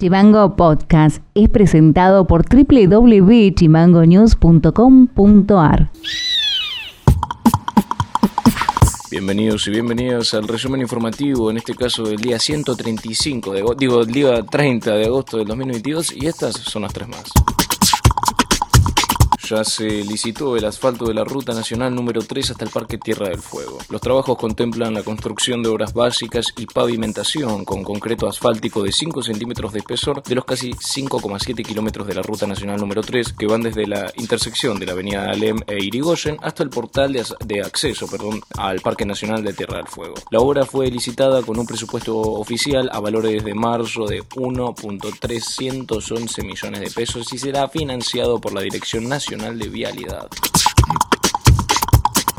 Chimango Podcast es presentado por www.chimangonews.com.ar. Bienvenidos y bienvenidas al resumen informativo, en este caso del día 135, de, digo, el día 30 de agosto del 2022 y estas son las tres más. Ya se licitó el asfalto de la Ruta Nacional número 3 hasta el Parque Tierra del Fuego. Los trabajos contemplan la construcción de obras básicas y pavimentación con concreto asfáltico de 5 centímetros de espesor de los casi 5,7 kilómetros de la Ruta Nacional número 3 que van desde la intersección de la avenida Alem e Irigoyen hasta el portal de, acceso perdón, al Parque Nacional de Tierra del Fuego. La obra fue licitada con un presupuesto oficial a valores de marzo de 1.311 millones de pesos y será financiado por la Dirección Nacional de Vialidad.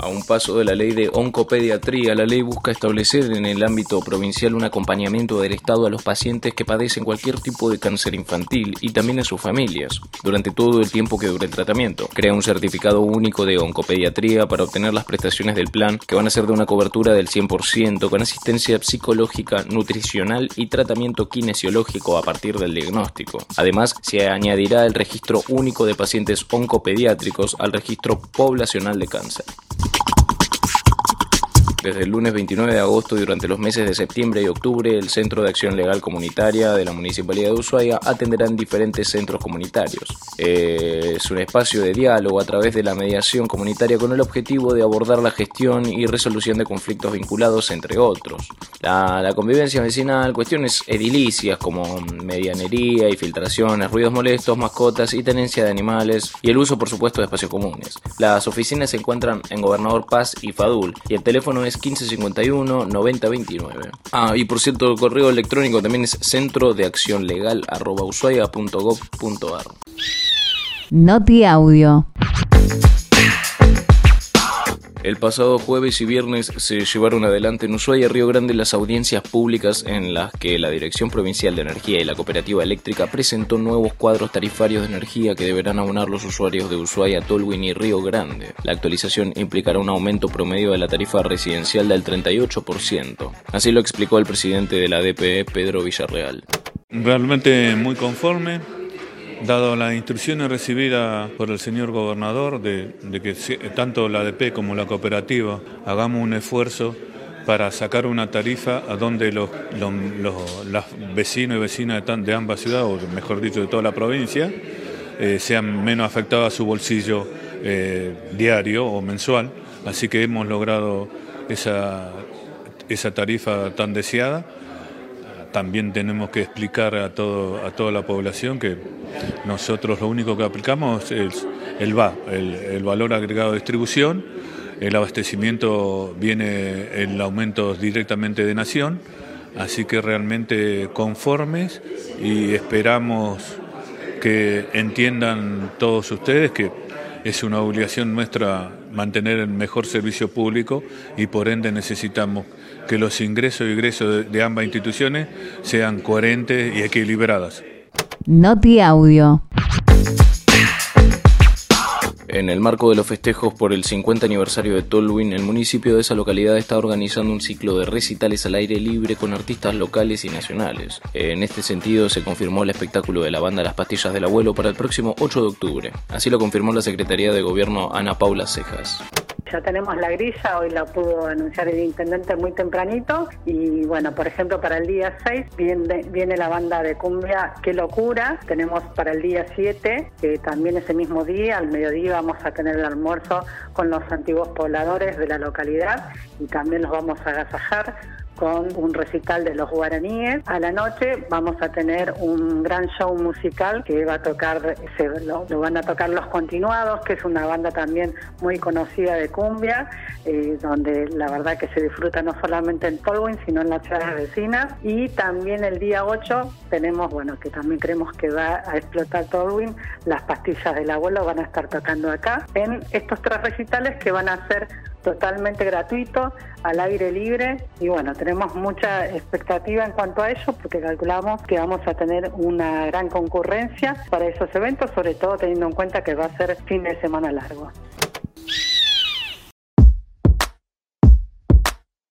A un paso de la ley de oncopediatría, la ley busca establecer en el ámbito provincial un acompañamiento del Estado a los pacientes que padecen cualquier tipo de cáncer infantil y también a sus familias durante todo el tiempo que dure el tratamiento. Crea un certificado único de oncopediatría para obtener las prestaciones del plan que van a ser de una cobertura del 100% con asistencia psicológica, nutricional y tratamiento kinesiológico a partir del diagnóstico. Además, se añadirá el registro único de pacientes oncopediátricos al registro poblacional de cáncer. Desde el lunes 29 de agosto y durante los meses de septiembre y octubre, el Centro de Acción Legal Comunitaria de la Municipalidad de Ushuaia atenderá en diferentes centros comunitarios. Eh, es un espacio de diálogo a través de la mediación comunitaria con el objetivo de abordar la gestión y resolución de conflictos vinculados, entre otros. La, la convivencia vecinal, cuestiones edilicias como medianería y filtraciones, ruidos molestos, mascotas y tenencia de animales, y el uso, por supuesto, de espacios comunes. Las oficinas se encuentran en Gobernador Paz y Fadul, y el teléfono es 1551 9029. Ah, y por cierto, el correo electrónico también es centro de acción legal arroba Noti audio. El pasado jueves y viernes se llevaron adelante en Ushuaia Río Grande las audiencias públicas en las que la Dirección Provincial de Energía y la Cooperativa Eléctrica presentó nuevos cuadros tarifarios de energía que deberán abonar los usuarios de Ushuaia, Tolwyn y Río Grande. La actualización implicará un aumento promedio de la tarifa residencial del 38%. Así lo explicó el presidente de la DPE, Pedro Villarreal. Realmente muy conforme dado las instrucciones recibidas por el señor gobernador de, que tanto la ADP como la cooperativa hagamos un esfuerzo para sacar una tarifa a donde los, vecinos y vecinas de, ambas ciudades, o mejor dicho de toda la provincia, eh, sean menos afectados a su bolsillo eh, diario o mensual. Así que hemos logrado esa, esa tarifa tan deseada también tenemos que explicar a, todo, a toda la población que nosotros lo único que aplicamos es el VA, el, valor agregado de distribución, el abastecimiento viene el aumento directamente de Nación, así que realmente conformes y esperamos que entiendan todos ustedes que es una obligación nuestra mantener el mejor servicio público y por ende necesitamos que los ingresos y egresos de, ambas instituciones sean coherentes y equilibradas. Noti Audio. En el marco de los festejos por el 50 aniversario de Tolwyn, el municipio de esa localidad está organizando un ciclo de recitales al aire libre con artistas locales y nacionales. En este sentido, se confirmó el espectáculo de la banda Las Pastillas del Abuelo para el próximo 8 de octubre. Así lo confirmó la Secretaría de Gobierno Ana Paula Cejas. Ya tenemos la grilla, hoy la pudo anunciar el intendente muy tempranito. Y bueno, por ejemplo, para el día 6 viene, viene la banda de cumbia Qué locura, tenemos para el día 7, que también ese mismo día, al mediodía vamos a tener el almuerzo con los antiguos pobladores de la localidad y también los vamos a agasajar con un recital de los guaraníes. A la noche vamos a tener un gran show musical que va a tocar, se, lo, van a tocar Los Continuados, que es una banda también muy conocida de cumbia, eh, donde la verdad que se disfruta no solamente en Tolwyn, sino en las ciudades vecinas. Y también el día 8 tenemos, bueno, que también creemos que va a explotar Tolwyn, las pastillas del abuelo van a estar tocando acá, en estos tres recitales que van a ser totalmente gratuito, al aire libre y bueno, tenemos mucha expectativa en cuanto a ello porque calculamos que vamos a tener una gran concurrencia para esos eventos, sobre todo teniendo en cuenta que va a ser fin de semana largo.